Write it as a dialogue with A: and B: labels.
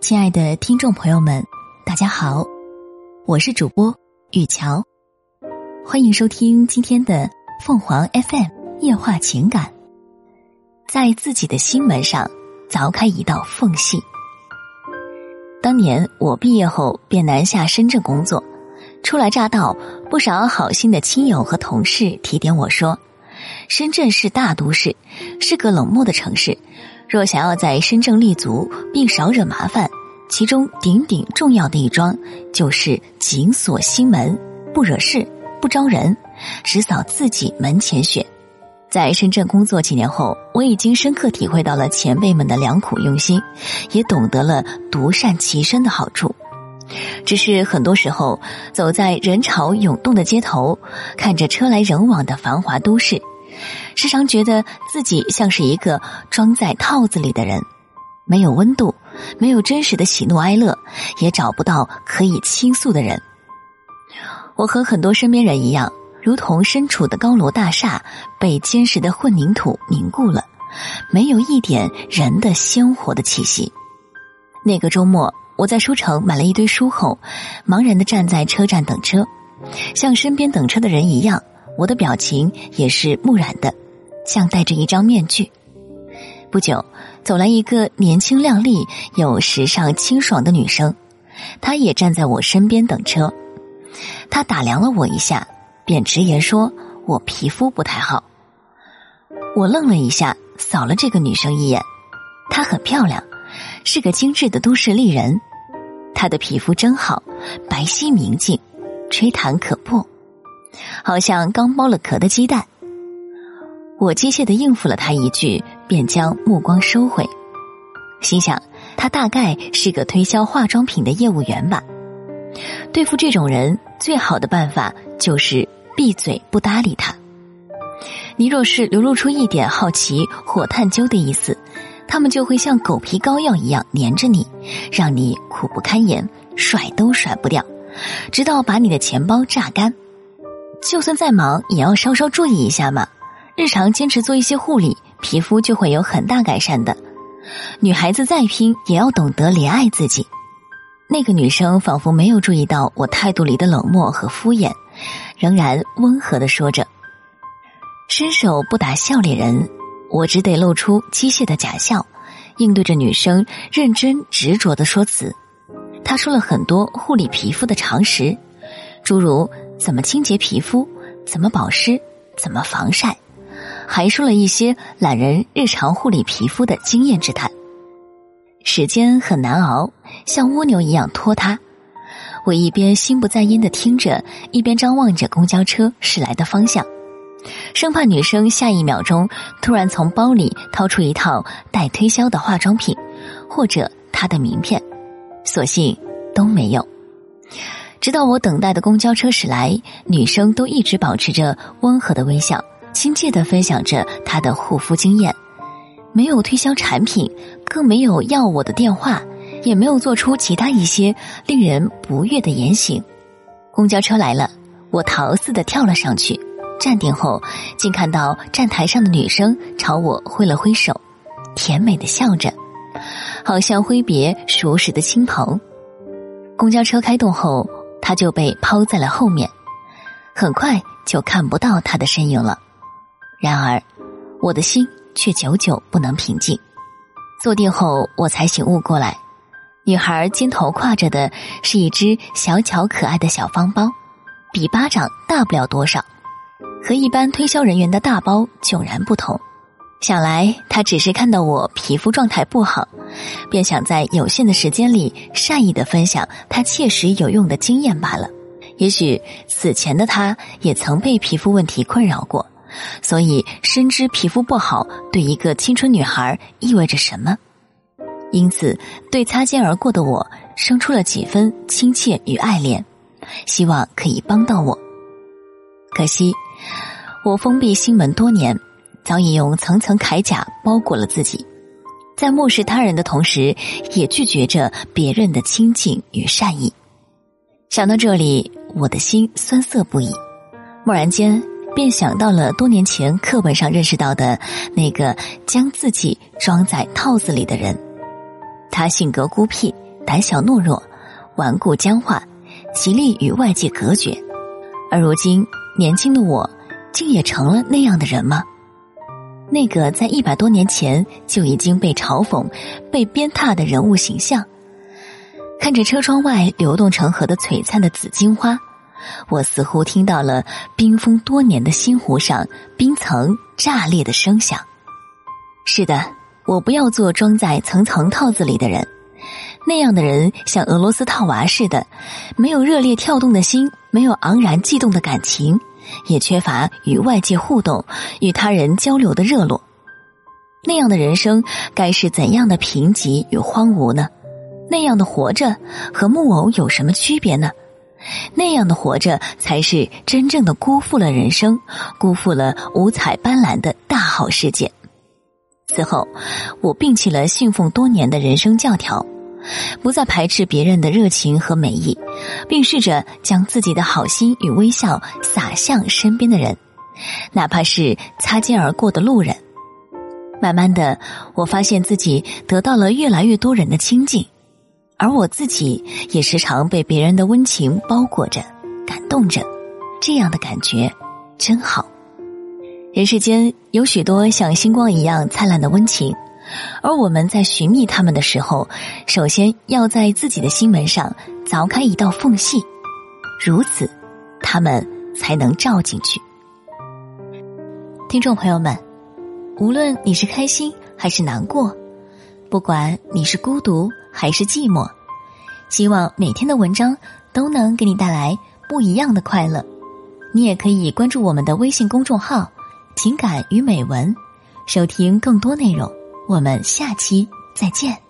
A: 亲爱的听众朋友们，大家好，我是主播雨乔，欢迎收听今天的凤凰 FM 夜话情感。在自己的心门上凿开一道缝隙。当年我毕业后便南下深圳工作，初来乍到，不少好心的亲友和同事提点我说：“深圳是大都市，是个冷漠的城市。”若想要在深圳立足并少惹麻烦，其中顶顶重要的一桩就是紧锁心门，不惹事，不招人，只扫自己门前雪。在深圳工作几年后，我已经深刻体会到了前辈们的良苦用心，也懂得了独善其身的好处。只是很多时候，走在人潮涌动的街头，看着车来人往的繁华都市。时常觉得自己像是一个装在套子里的人，没有温度，没有真实的喜怒哀乐，也找不到可以倾诉的人。我和很多身边人一样，如同身处的高楼大厦被坚实的混凝土凝固了，没有一点人的鲜活的气息。那个周末，我在书城买了一堆书后，茫然的站在车站等车，像身边等车的人一样。我的表情也是木然的，像戴着一张面具。不久，走来一个年轻靓丽、又时尚清爽的女生，她也站在我身边等车。她打量了我一下，便直言说：“我皮肤不太好。”我愣了一下，扫了这个女生一眼。她很漂亮，是个精致的都市丽人。她的皮肤真好，白皙明净，吹弹可。好像刚剥了壳的鸡蛋。我机械的应付了他一句，便将目光收回，心想他大概是个推销化妆品的业务员吧。对付这种人，最好的办法就是闭嘴不搭理他。你若是流露出一点好奇或探究的意思，他们就会像狗皮膏药一样粘着你，让你苦不堪言，甩都甩不掉，直到把你的钱包榨干。就算再忙，也要稍稍注意一下嘛。日常坚持做一些护理，皮肤就会有很大改善的。女孩子再拼，也要懂得怜爱自己。那个女生仿佛没有注意到我态度里的冷漠和敷衍，仍然温和的说着：“伸手不打笑脸人。”我只得露出机械的假笑，应对着女生认真执着的说辞。她说了很多护理皮肤的常识，诸如。怎么清洁皮肤？怎么保湿？怎么防晒？还说了一些懒人日常护理皮肤的经验之谈。时间很难熬，像蜗牛一样拖沓。我一边心不在焉的听着，一边张望着公交车驶来的方向，生怕女生下一秒钟突然从包里掏出一套待推销的化妆品，或者她的名片。所幸都没有。直到我等待的公交车驶来，女生都一直保持着温和的微笑，亲切的分享着她的护肤经验，没有推销产品，更没有要我的电话，也没有做出其他一些令人不悦的言行。公交车来了，我逃似的跳了上去，站定后，竟看到站台上的女生朝我挥了挥手，甜美的笑着，好像挥别熟识的亲朋。公交车开动后。他就被抛在了后面，很快就看不到他的身影了。然而，我的心却久久不能平静。坐定后，我才醒悟过来，女孩肩头挎着的是一只小巧可爱的小方包，比巴掌大不了多少，和一般推销人员的大包迥然不同。想来，他只是看到我皮肤状态不好，便想在有限的时间里善意的分享他切实有用的经验罢了。也许此前的他也曾被皮肤问题困扰过，所以深知皮肤不好对一个青春女孩意味着什么，因此对擦肩而过的我生出了几分亲切与爱怜，希望可以帮到我。可惜，我封闭心门多年。早已用层层铠甲包裹了自己，在漠视他人的同时，也拒绝着别人的亲近与善意。想到这里，我的心酸涩不已。蓦然间，便想到了多年前课本上认识到的那个将自己装在套子里的人。他性格孤僻，胆小懦弱，顽固僵化，极力与外界隔绝。而如今，年轻的我，竟也成了那样的人吗？那个在一百多年前就已经被嘲讽、被鞭挞的人物形象，看着车窗外流动成河的璀璨的紫荆花，我似乎听到了冰封多年的星湖上冰层炸裂的声响。是的，我不要做装在层层套子里的人，那样的人像俄罗斯套娃似的，没有热烈跳动的心，没有昂然悸动的感情。也缺乏与外界互动、与他人交流的热络，那样的人生该是怎样的贫瘠与荒芜呢？那样的活着和木偶有什么区别呢？那样的活着才是真正的辜负了人生，辜负了五彩斑斓的大好世界。此后，我摒弃了信奉多年的人生教条。不再排斥别人的热情和美意，并试着将自己的好心与微笑洒向身边的人，哪怕是擦肩而过的路人。慢慢的，我发现自己得到了越来越多人的亲近，而我自己也时常被别人的温情包裹着、感动着。这样的感觉真好。人世间有许多像星光一样灿烂的温情。而我们在寻觅他们的时候，首先要在自己的心门上凿开一道缝隙，如此，他们才能照进去。听众朋友们，无论你是开心还是难过，不管你是孤独还是寂寞，希望每天的文章都能给你带来不一样的快乐。你也可以关注我们的微信公众号“情感与美文”，收听更多内容。我们下期再见。